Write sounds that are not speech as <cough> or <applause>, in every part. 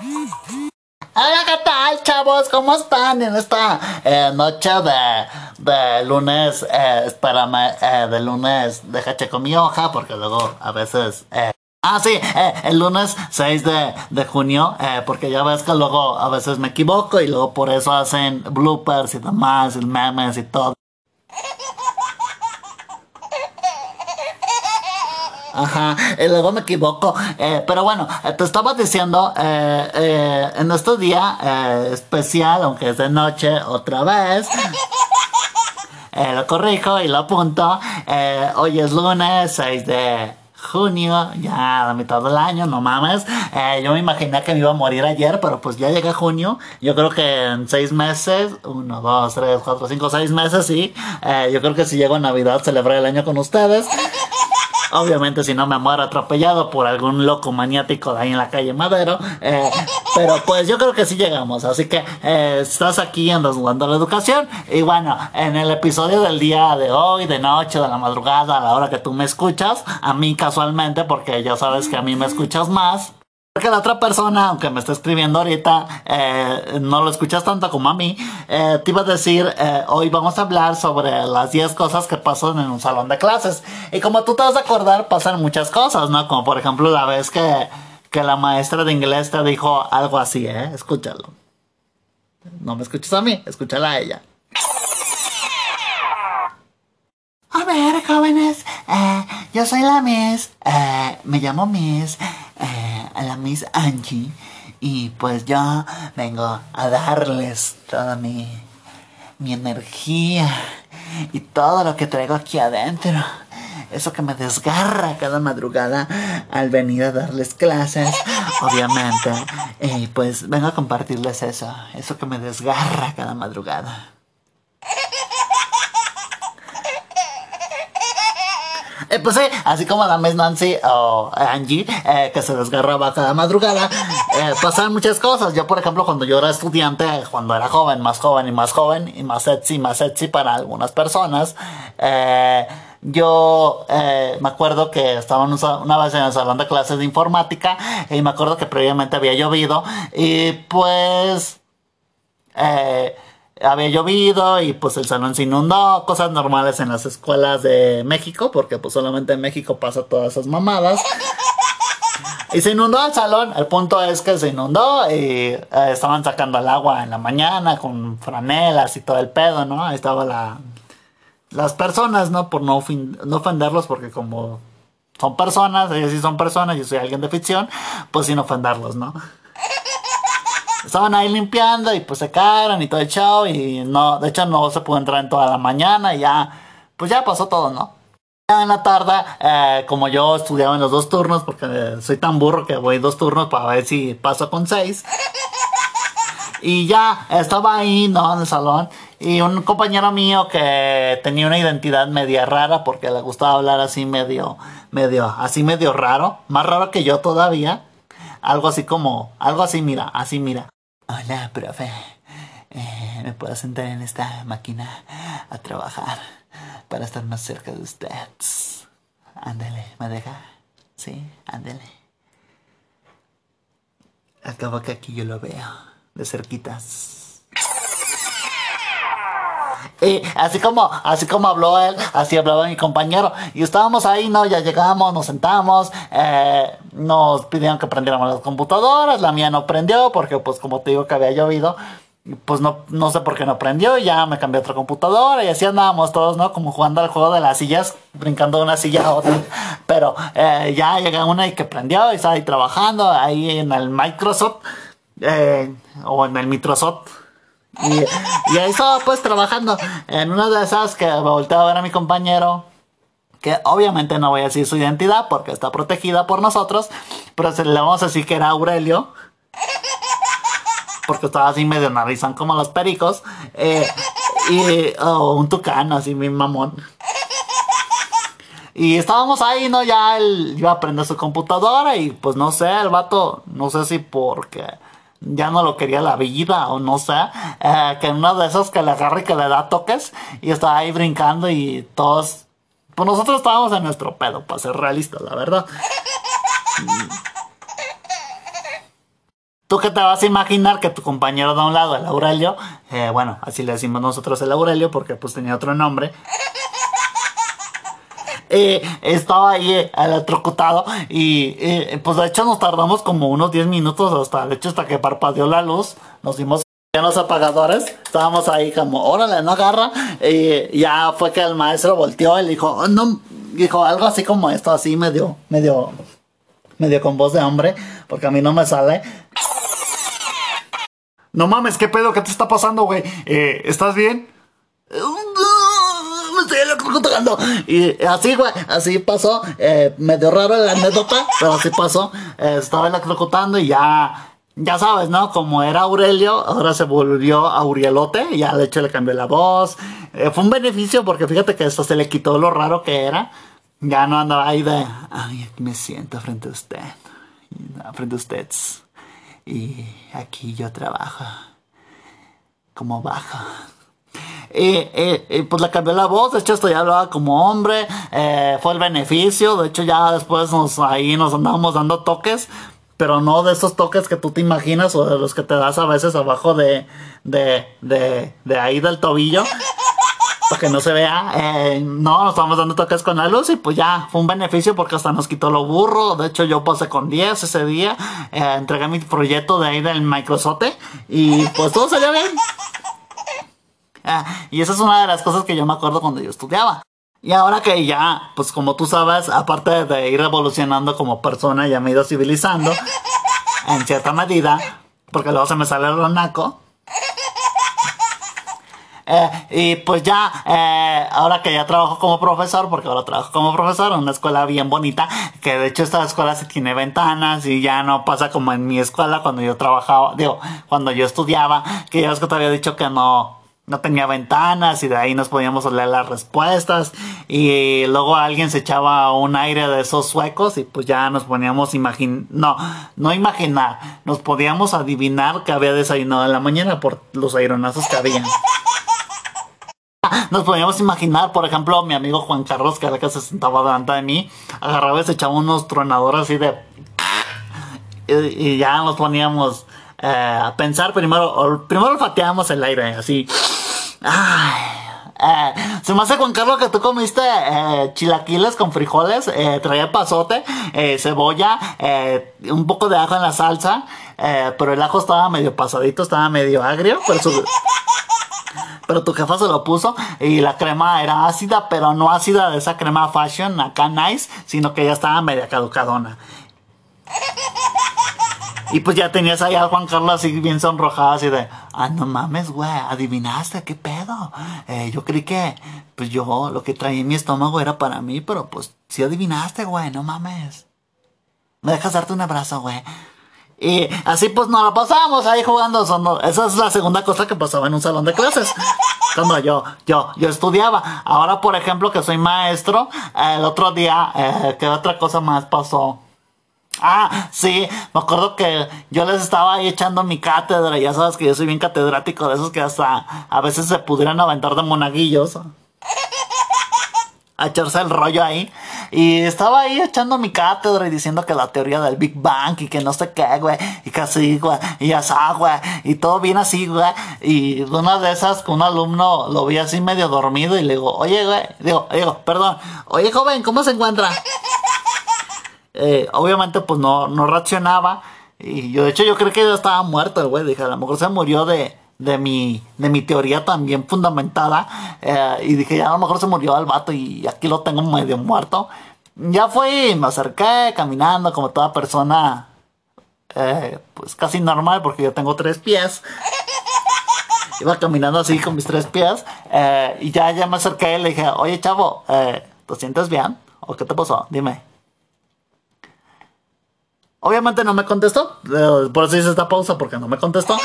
Hola, ¿qué tal, chavos? ¿Cómo están en esta eh, noche de, de lunes? Eh, espérame, eh, de lunes, deja checo mi hoja porque luego a veces... Eh, ah, sí, eh, el lunes 6 de, de junio, eh, porque ya ves que luego a veces me equivoco y luego por eso hacen bloopers y demás, y memes y todo. Ajá, y luego me equivoco. Eh, pero bueno, eh, te estaba diciendo, eh, eh, en este día eh, especial, aunque es de noche, otra vez. <laughs> eh, lo corrijo y lo apunto. Hoy es lunes 6 de junio, ya la mitad del año, no mames. Eh, yo me imaginé que me iba a morir ayer, pero pues ya llega junio. Yo creo que en seis meses, uno, dos, tres, cuatro, cinco, seis meses, sí. Eh, yo creo que si llego a Navidad, celebraré el año con ustedes. Obviamente si no me muero atropellado por algún loco maniático de ahí en la calle Madero. eh, pero pues yo creo que sí llegamos. Así que eh, estás aquí en Desnudando la Educación. Y bueno, en el episodio del día de hoy, de noche, de la madrugada, a la hora que tú me escuchas, a mí casualmente, porque ya sabes que a mí me escuchas más. Porque la otra persona, aunque me está escribiendo ahorita, eh, no lo escuchas tanto como a mí, eh, te iba a decir, eh, hoy vamos a hablar sobre las 10 cosas que pasan en un salón de clases. Y como tú te vas a acordar, pasan muchas cosas, ¿no? Como por ejemplo la vez que, que la maestra de inglés te dijo algo así, ¿eh? Escúchalo. No me escuches a mí, escúchala a ella. A ver, jóvenes, yo soy la Miss, me llamo Miss, eh, la Miss Angie, y pues yo vengo a darles toda mi, mi energía y todo lo que traigo aquí adentro. Eso que me desgarra cada madrugada al venir a darles clases, obviamente. Y pues vengo a compartirles eso, eso que me desgarra cada madrugada. Eh, pues sí, así como la Miss Nancy o Angie, eh, que se desgarraba cada madrugada, eh, pasaban muchas cosas. Yo, por ejemplo, cuando yo era estudiante, cuando era joven, más joven y más joven, y más sexy, más sexy para algunas personas, eh, yo eh, me acuerdo que estaba una vez en el salón de clases de informática y me acuerdo que previamente había llovido y pues eh, había llovido y pues el salón se inundó, cosas normales en las escuelas de México, porque pues solamente en México pasa todas esas mamadas. Y se inundó el salón, el punto es que se inundó y eh, estaban sacando el agua en la mañana con franelas y todo el pedo, ¿no? Ahí estaba la... Las personas, ¿no? Por no, no ofenderlos, porque como son personas, ellos sí son personas, yo soy alguien de ficción, pues sin ofenderlos, ¿no? Estaban ahí limpiando y pues se cayeron y todo el show y no, de hecho no se pudo entrar en toda la mañana y ya, pues ya pasó todo, ¿no? En la tarde, eh, como yo estudiaba en los dos turnos, porque eh, soy tan burro que voy dos turnos para ver si paso con seis. Y ya estaba ahí, ¿no? En el salón. Y un compañero mío que tenía una identidad media rara porque le gustaba hablar así medio, medio, así medio raro. Más raro que yo todavía. Algo así como, algo así, mira, así, mira. Hola, profe. Eh, ¿Me puedo sentar en esta máquina a trabajar para estar más cerca de usted? Ándale, ¿me deja? Sí, ándale. Acabo que aquí yo lo veo, de cerquitas. Y así como, así como habló él, así hablaba mi compañero. Y estábamos ahí, ¿no? Ya llegamos, nos sentamos, eh, nos pidieron que prendiéramos las computadoras, la mía no prendió porque pues como te digo que había llovido, pues no, no sé por qué no prendió y ya me cambié a otra computadora y así andábamos todos, ¿no? Como jugando al juego de las sillas, brincando de una silla a otra. Pero eh, ya llega una y que prendió y estaba ahí trabajando ahí en el Microsoft eh, o en el Microsoft. Y, ahí estaba pues trabajando en una de esas que me volteé a ver a mi compañero que obviamente no voy a decir su identidad porque está protegida por nosotros, pero se le vamos a decir que era Aurelio, porque estaba así medio narizón como los pericos, eh, y oh, un tucán así mi mamón. Y estábamos ahí, ¿no? Ya él iba a prender su computadora y pues no sé, el vato, no sé si porque ya no lo quería la vida o no sé, eh, que en una de esas que le agarra y que le da toques y estaba ahí brincando y todos, pues nosotros estábamos en nuestro pedo, para ser realistas, la verdad. ¿Tú qué te vas a imaginar que tu compañero de un lado, el Aurelio, eh, bueno, así le decimos nosotros el Aurelio porque pues tenía otro nombre, estaba ahí eh, electrocutado y eh, pues de hecho nos tardamos como unos 10 minutos hasta, de hecho hasta que parpadeó la luz, nos dimos en los apagadores, estábamos ahí como, órale, no agarra, y ya fue que el maestro volteó y dijo, oh, no, dijo algo así como esto, así medio, medio, medio con voz de hombre, porque a mí no me sale. No mames, ¿qué pedo? ¿Qué te está pasando, güey? Eh, ¿Estás bien? <laughs> Electrocutando. Y así, güey, así pasó. Eh, medio raro la anécdota, pero así pasó. Eh, estaba electrocutando y ya ya sabes, ¿no? Como era Aurelio, ahora se volvió Aurielote, ya de hecho le cambió la voz. Eh, fue un beneficio porque fíjate que esto se le quitó lo raro que era. Ya no andaba ahí de, ay, aquí me siento frente a usted, frente a ustedes. Y aquí yo trabajo como bajo. Y, pues le cambió la voz, de hecho esto ya hablaba como hombre, eh, fue el beneficio, de hecho ya después nos, ahí nos andábamos dando toques, pero no de esos toques que tú te imaginas o de los que te das a veces abajo de, de, de, de ahí del tobillo. Para que no se vea, eh, no, nos estábamos dando toques con la luz y pues ya fue un beneficio porque hasta nos quitó lo burro. De hecho, yo pasé con 10 ese día, eh, entregué mi proyecto de ahí del Microsoft y pues todo salió bien. <laughs> Y esa es una de las cosas que yo me acuerdo cuando yo estudiaba. Y ahora que ya, pues como tú sabes, aparte de ir evolucionando como persona, ya me he ido civilizando, <laughs> en cierta medida, porque luego se me sale el ronaco. Eh, y pues ya, eh, ahora que ya trabajo como profesor, porque ahora trabajo como profesor en una escuela bien bonita, que de hecho esta escuela sí tiene ventanas y ya no pasa como en mi escuela cuando yo trabajaba, digo, cuando yo estudiaba, que ya es que te había dicho que no, no tenía ventanas y de ahí nos podíamos leer las respuestas y luego alguien se echaba un aire de esos suecos y pues ya nos poníamos imaginar, no, no imaginar, nos podíamos adivinar que había desayunado en la mañana por los aironazos que había. Nos podíamos imaginar, por ejemplo, mi amigo Juan Carlos, que era que se sentaba delante de mí, agarraba y se echaba unos tronadores así de... Y, ya nos poníamos eh, pensar primero, primero olfateábamos el aire, así. Ay, eh, se me hace Juan Carlos que tú comiste eh, chilaquiles con frijoles, eh, traía pasote, eh, cebolla, eh, un poco de ajo en la salsa, eh, pero el ajo estaba medio pasadito, estaba medio agrio, pero su, pero tu jefa se lo puso y la crema era ácida, pero no ácida de esa crema fashion acá nice, sino que ya estaba media caducadona. Y pues ya tenías ahí al Juan Carlos así bien sonrojado, así de, ah, no mames, güey, adivinaste, qué pedo. Eh, yo creí que, pues yo, lo que traía en mi estómago era para mí, pero pues sí adivinaste, güey, no mames. ¿Me dejas darte un abrazo, güey? Y así pues nos la pasábamos ahí jugando. Esa es la segunda cosa que pasaba en un salón de clases. Cuando yo, yo, yo estudiaba. Ahora, por ejemplo, que soy maestro, el otro día, eh, ¿qué otra cosa más pasó? Ah, sí, me acuerdo que yo les estaba ahí echando mi cátedra. Ya sabes que yo soy bien catedrático de esos que hasta a veces se pudieran aventar de monaguillos. A echarse el rollo ahí. Y estaba ahí echando mi cátedra y diciendo que la teoría del Big Bang y que no sé qué, güey. Y así, güey. Y asá, güey. Y todo bien así, güey. Y una de esas, un alumno lo vi así medio dormido y le digo, oye, güey. Digo, digo, perdón. Oye, joven, ¿cómo se encuentra? Eh, obviamente, pues no, no reaccionaba. Y yo, de hecho, yo creo que ya estaba muerto el güey. Dije, a lo mejor se murió de, de mi, de mi teoría también fundamentada. Eh, y dije, ya a lo mejor se murió el vato y aquí lo tengo medio muerto. Ya fui, me acerqué caminando como toda persona, eh, pues casi normal porque yo tengo tres pies. Iba caminando así con mis tres pies eh, y ya, ya me acerqué y le dije, oye chavo, ¿te sientes bien? ¿O qué te pasó? Dime. Obviamente no me contestó, eh, por eso hice esta pausa porque no me contestó.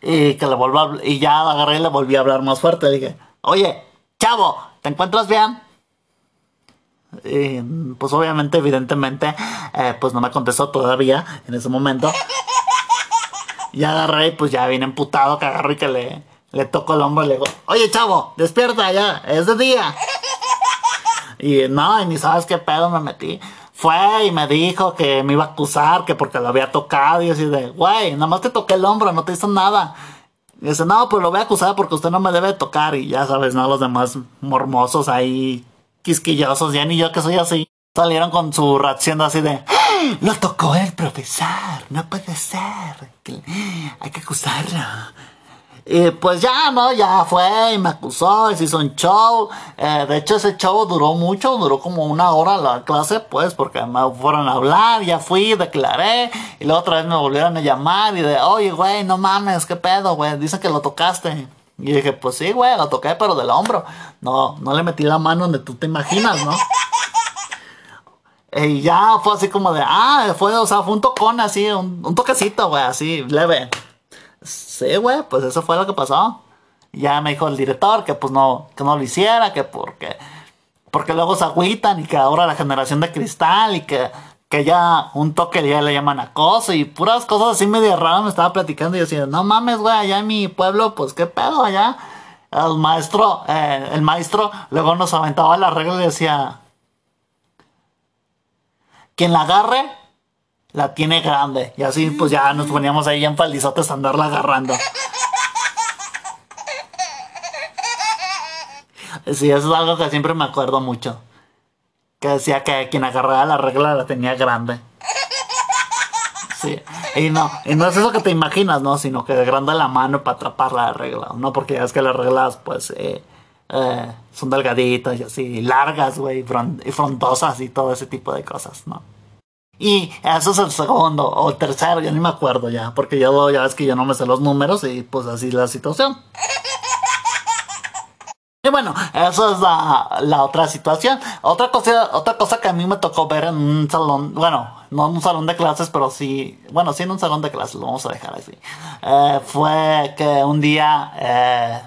Y que le volví a, y ya agarré y le volví a hablar más fuerte. Dije, oye, chavo, ¿te encuentras bien? Y, pues obviamente, evidentemente, eh, pues no me contestó todavía en ese momento. Y agarré y pues ya vine emputado que agarré y que le, le toco el hombro y le digo, oye chavo, despierta ya, es de día. Y no, y ni sabes qué pedo me metí. Fue y me dijo que me iba a acusar, que porque lo había tocado. Y así de, güey, nada más te toqué el hombro, no te hizo nada. Y dice, no, pues lo voy a acusar porque usted no me debe tocar. Y ya sabes, ¿no? Los demás mormosos ahí, quisquillosos, ya ni yo que soy así. Salieron con su reacción así de, ¡Ah! lo tocó el profesor, no puede ser. Hay que acusarlo. Y pues ya, ¿no? Ya fue y me acusó y se hizo un show. Eh, de hecho, ese show duró mucho, duró como una hora la clase, pues, porque me fueron a hablar, ya fui, declaré. Y luego otra vez me volvieron a llamar y de, oye, güey, no mames, ¿qué pedo, güey? Dicen que lo tocaste. Y dije, pues sí, güey, lo toqué, pero del hombro. No, no le metí la mano donde tú te imaginas, ¿no? Y ya fue así como de, ah, fue, o sea, fue un tocón así, un, un toquecito, güey, así, leve. Pues eso fue lo que pasó. Y ya me dijo el director que pues no, que no lo hiciera, que porque, porque luego se agüitan y que ahora la generación de cristal y que, que ya un toque ya le llaman acoso y puras cosas así medio raras me estaba platicando y decía, no mames, güey, allá en mi pueblo, pues qué pedo allá. El maestro, eh, el maestro luego nos aventaba la regla y decía, quien la agarre, la tiene grande. Y así pues ya nos poníamos ahí en faldizotes a andarla agarrando. Sí, eso es algo que siempre me acuerdo mucho. Que decía que quien agarraba la regla la tenía grande. Sí. Y no, y no es eso que te imaginas, ¿no? Sino que de grande la mano para atrapar la regla, ¿no? Porque ya es que las reglas, pues, eh, eh, son delgaditas y así, largas, güey, y frondosas y todo ese tipo de cosas, ¿no? Y eso es el segundo o el tercero, ya ni me acuerdo ya, porque ya, ya ves que yo no me sé los números y pues así la situación. Y bueno, eso es la, la otra situación. Otra cosa, otra cosa que a mí me tocó ver en un salón, bueno, no en un salón de clases, pero sí, bueno, sí en un salón de clases, lo vamos a dejar así. Eh, fue que un día, eh,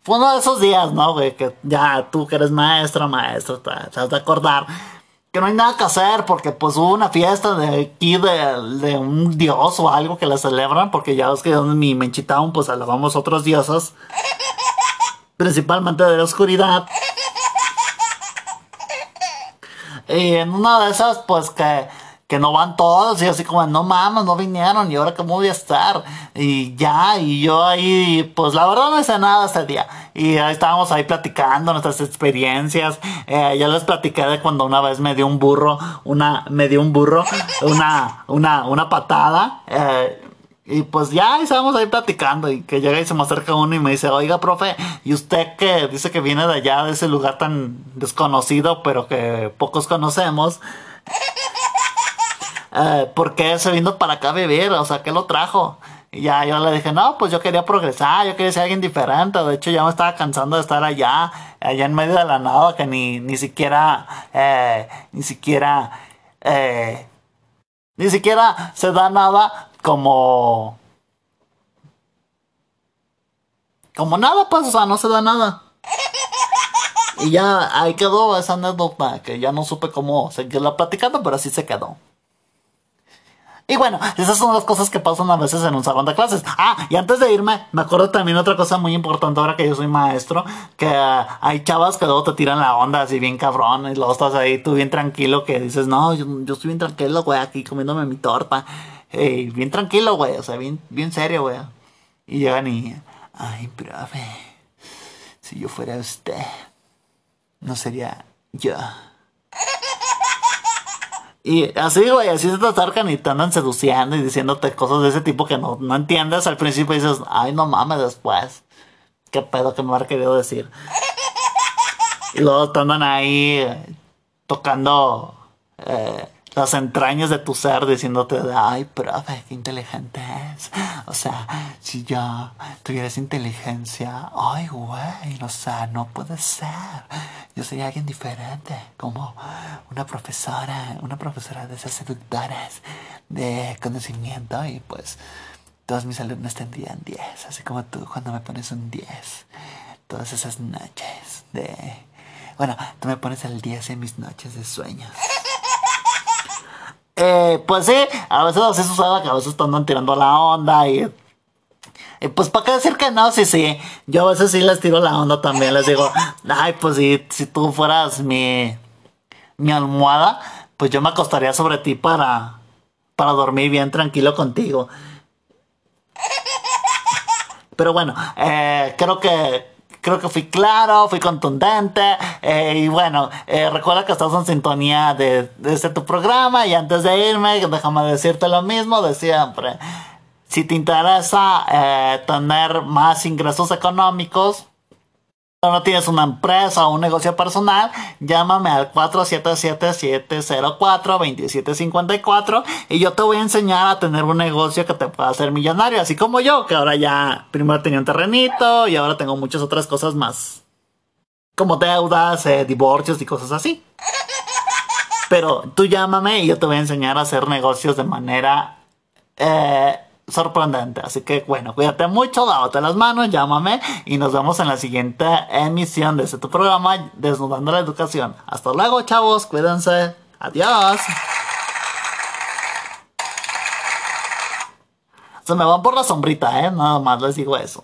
fue uno de esos días, ¿no? Que ya tú que eres maestra, maestro, te, te has de acordar que no hay nada que hacer porque pues hubo una fiesta de aquí de, de un dios o algo que la celebran porque ya ves que en mi Menchitown pues alabamos otros dioses principalmente de la oscuridad. Y en una de esas pues que que no van todos y así como no mames no vinieron y ahora cómo voy a estar y ya y yo ahí pues la verdad no hice nada ese día. Y ahí estábamos ahí platicando nuestras experiencias. Eh, ya les platiqué de cuando una vez me dio un burro una me dio un burro una una una patada eh, y pues ya estábamos ahí platicando y que llega y se me acerca uno y me dice, oiga, profe, ¿y usted que dice que viene de allá, de ese lugar tan desconocido, pero que pocos conocemos? Eh, ¿Por qué se vino para acá a vivir? O sea, ¿qué lo trajo? Y ya yo le dije, no, pues yo quería progresar, yo quería ser alguien diferente. De hecho, ya me estaba cansando de estar allá, allá en medio de la nada, que ni, ni siquiera, eh, ni siquiera, eh, ni siquiera se da nada como... Como nada, pues, o sea, no se da nada. Y ya ahí quedó esa anécdota que ya no supe cómo seguirla platicando, pero así se quedó. Y bueno, esas son las cosas que pasan a veces en un salón de clases. Ah, y antes de irme, me acuerdo también otra cosa muy importante ahora que yo soy maestro, que eh, hay chavas que luego te tiran la onda así bien cabrón y luego estás ahí tú bien tranquilo que dices, no, yo, yo estoy bien tranquilo, güey, aquí comiéndome mi torta. Bien tranquilo, güey, o sea, bien, bien serio, güey. Y llegan y, ay, profe, si yo fuera usted, no sería yo. Y así, güey, así se te acercan y te andan seduciendo y diciéndote cosas de ese tipo que no, no entiendes al principio y dices, ay, no mames, después. ¿Qué pedo que me ha querido decir? Y luego te andan ahí eh, tocando eh, las entrañas de tu ser diciéndote, ay, profe, qué inteligente es. O sea, si yo tuviera esa inteligencia, ay, güey, o sea, no puede ser. Yo sería alguien diferente, como una profesora, una profesora de esas seductoras de conocimiento y pues todos mis alumnos tendrían 10, así como tú cuando me pones un 10. Todas esas noches de... Bueno, tú me pones el 10 en mis noches de sueños. Eh, pues sí, a veces así sucede que a veces te andan tirando la onda y pues, ¿para qué decir que no? Sí, sí. Yo a veces sí les tiro la onda también. Les digo, ay, pues si, si tú fueras mi, mi almohada, pues yo me acostaría sobre ti para, para dormir bien tranquilo contigo. Pero bueno, eh, creo que creo que fui claro, fui contundente. eh, y bueno, eh, recuerda que estás en sintonía de, de este tu programa. Y antes de irme, déjame decirte lo mismo de siempre. Si te interesa eh, tener más ingresos económicos, no tienes una empresa o un negocio personal, llámame al 477-704-2754 y yo te voy a enseñar a tener un negocio que te pueda hacer millonario, así como yo, que ahora ya primero tenía un terrenito y ahora tengo muchas otras cosas más, como deudas, eh, divorcios y cosas así. Pero tú llámame y yo te voy a enseñar a hacer negocios de manera eh, sorprendente. Así que bueno, cuídate mucho, lávate las manos, llámame y nos vemos en la siguiente emisión de este tu programa Desnudando la Educación. Hasta luego, chavos, cuídense. Adiós. Se me van por la sombrita, ¿eh? Nada más les digo eso.